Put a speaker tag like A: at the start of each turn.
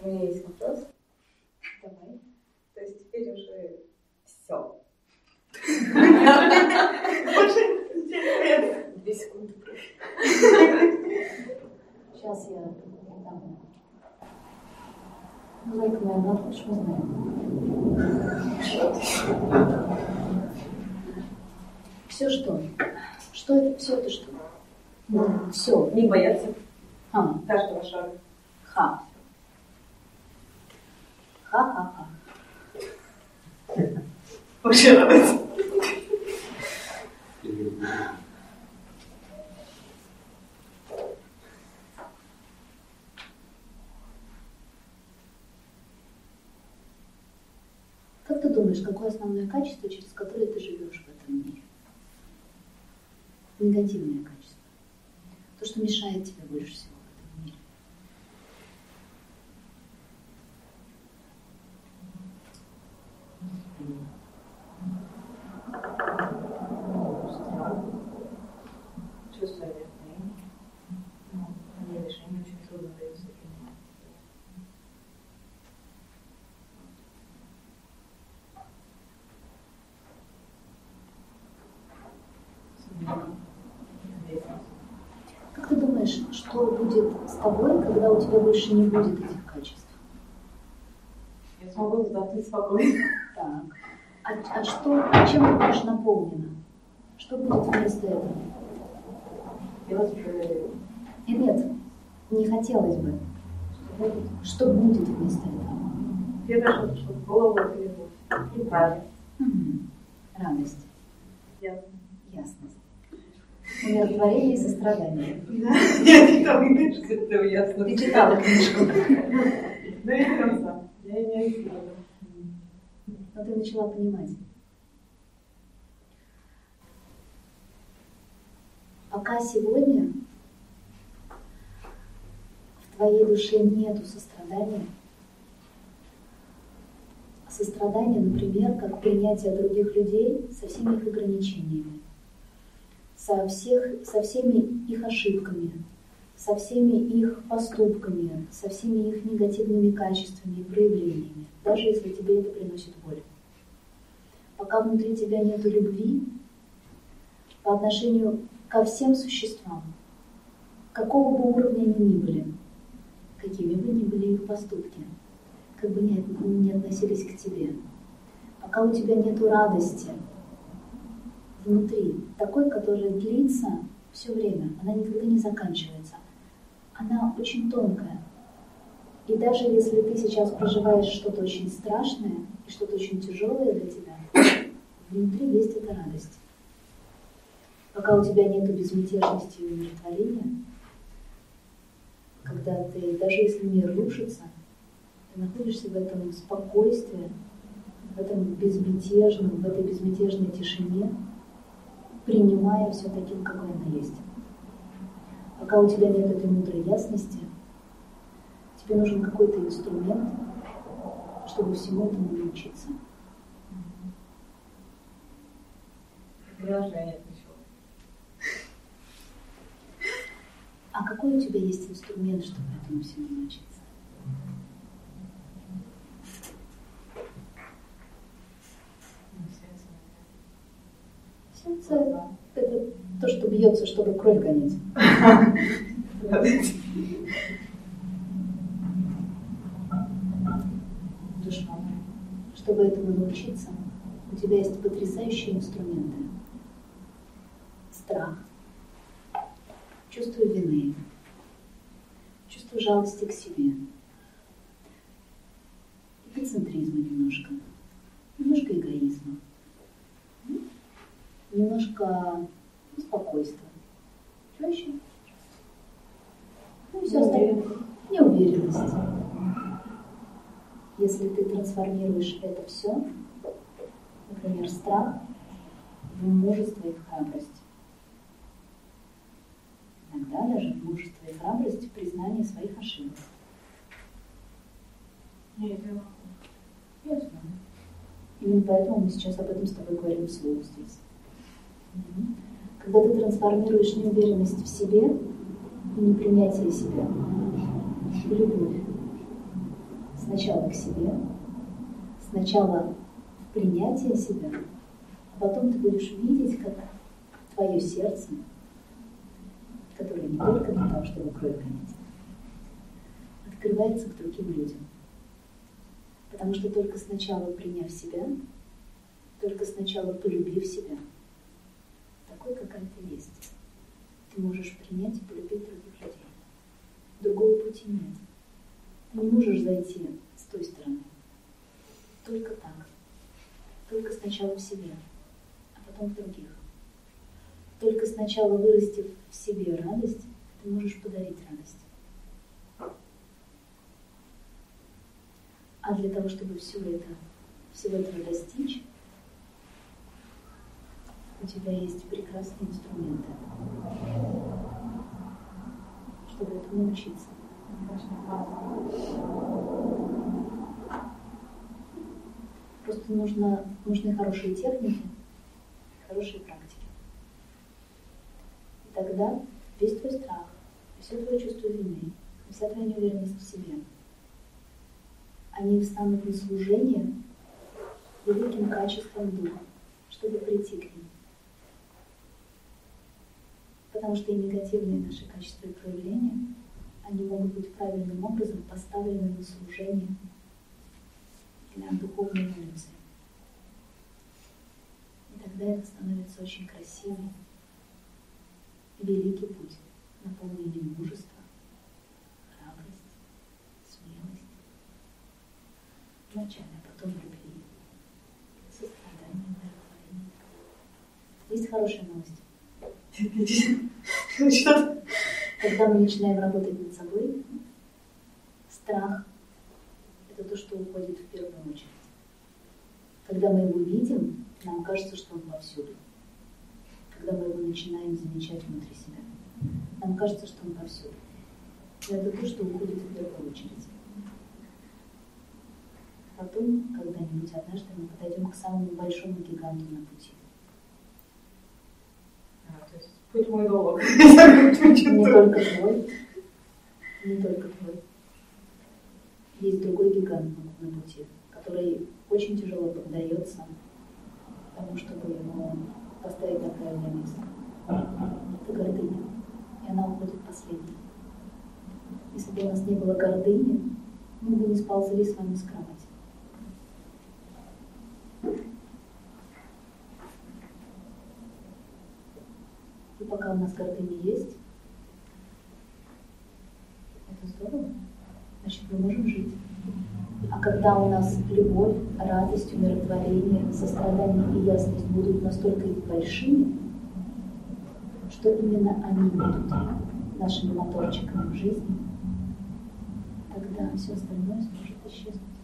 A: У меня есть вопрос.
B: Давай.
A: То есть теперь уже все. Две секунды.
B: Сейчас я дам. Ну, Зайка моя, ну хочешь узнать? Все что? Что это? Все это что? Все.
A: Не бояться
B: А,
A: каждого шага.
B: ха. Как ты думаешь, какое основное качество, через которое ты живешь в этом мире? Негативное качество. То, что мешает тебе больше всего в этом мире.
A: Чувство вины. Ну, мне решение очень трудно дается принимать.
B: Как ты думаешь, что будет с тобой, когда у тебя больше не будет этих качеств?
A: Я смогу вздохнуть спокойно.
B: Так. А, а что, чем ты будешь наполнена? Что будет вместо этого?
A: Делать бы
B: Нет, нет, не хотелось бы. Что будет вместо этого?
A: первое, что в голову, это любовь. И правильно.
B: М, Радость,
A: Ясно.
B: ясность, умиротворение и сострадание.
A: Я читала книжку, это ясно.
B: Ты читала книжку,
A: Да я конца. Я не описывала.
B: но ты начала понимать. Пока сегодня в твоей душе нету сострадания, а сострадание, например, как принятие других людей со всеми их ограничениями, со, всех, со всеми их ошибками, со всеми их поступками, со всеми их негативными качествами и проявлениями, даже если тебе это приносит боль. Пока внутри тебя нет любви по отношению ко всем существам, какого бы уровня они ни были, какими бы ни были их поступки, как бы ни, ни относились к тебе, пока у тебя нет радости внутри, такой, которая длится все время, она никогда не заканчивается, она очень тонкая. И даже если ты сейчас проживаешь что-то очень страшное и что-то очень тяжелое для тебя, внутри есть эта радость. Пока у тебя нет безмятежности и умиротворения, когда ты, даже если мир рушится, ты находишься в этом спокойствии, в этом безмятежном, в этой безмятежной тишине, принимая все таким, какое оно есть. Пока у тебя нет этой мудрой ясности, тебе нужен какой-то инструмент, чтобы всему этому научиться.
A: Приложение.
B: А какой у тебя есть инструмент, чтобы этому всему научиться? Сердце – это то, что бьется, чтобы кровь гонять. Душа. Чтобы этому научиться, у тебя есть потрясающие инструменты. Страх, чувство вины, чувство жалости к себе, эгоцентризма немножко, немножко немножко беспокойства. Что еще? Ну и все остальное. Неуверенность. Если ты трансформируешь это все, например, страх, в мужество и в храбрость. Иногда даже в мужество и храбрость в признании своих ошибок.
A: Я
B: Я знаю. Именно поэтому мы сейчас об этом с тобой говорим вслух здесь. Когда ты трансформируешь неуверенность в себе и непринятие себя в любовь, сначала к себе, сначала в принятие себя, а потом ты будешь видеть, как твое сердце, которое не только для того, чтобы кровь гонять, открывается к другим людям. Потому что только сначала приняв себя, только сначала полюбив себя, такой, какая ты есть, ты можешь принять и полюбить других людей. Другого пути нет. Ты не можешь зайти с той стороны. Только так. Только сначала в себе, а потом в других. Только сначала вырастив в себе радость, ты можешь подарить радость. А для того, чтобы все это, всего этого достичь, у тебя есть прекрасные инструменты, чтобы этому научиться. Просто нужно, нужны хорошие техники, хорошие практики. И тогда весь твой страх, все твое чувство вины, вся твоя неуверенность в себе, они встанут на служение великим качеством духа, чтобы прийти к ним. Потому что и негативные наши качества и проявления, они могут быть правильным образом поставлены на служение для духовной эволюции. И тогда это становится очень красивым, великий путь, наполненный мужества, храбрость, смелость. Вначале, а потом любви, сострадания, умиротворения. Есть хорошая новость. Когда мы начинаем работать над собой, страх – это то, что уходит в первую очередь. Когда мы его видим, нам кажется, что он повсюду. Когда мы его начинаем замечать внутри себя, нам кажется, что он повсюду. Но это то, что уходит в первую очередь. Потом, когда-нибудь однажды, мы подойдем к самому большому гиганту на пути.
A: Путь мой долг.
B: Не только твой, не только твой. Есть другой гигант на пути, который очень тяжело поддается тому, чтобы его поставить на правильное место. Это гордыня. И она уходит последней. Если бы у нас не было гордыни, мы бы не сползли с вами с кровати. И пока у нас гордыня есть, это здорово, значит, мы можем жить. А когда у нас любовь, радость, умиротворение, сострадание и ясность будут настолько большими, что именно они будут нашими моторчиками в жизни, тогда все остальное сможет исчезнуть.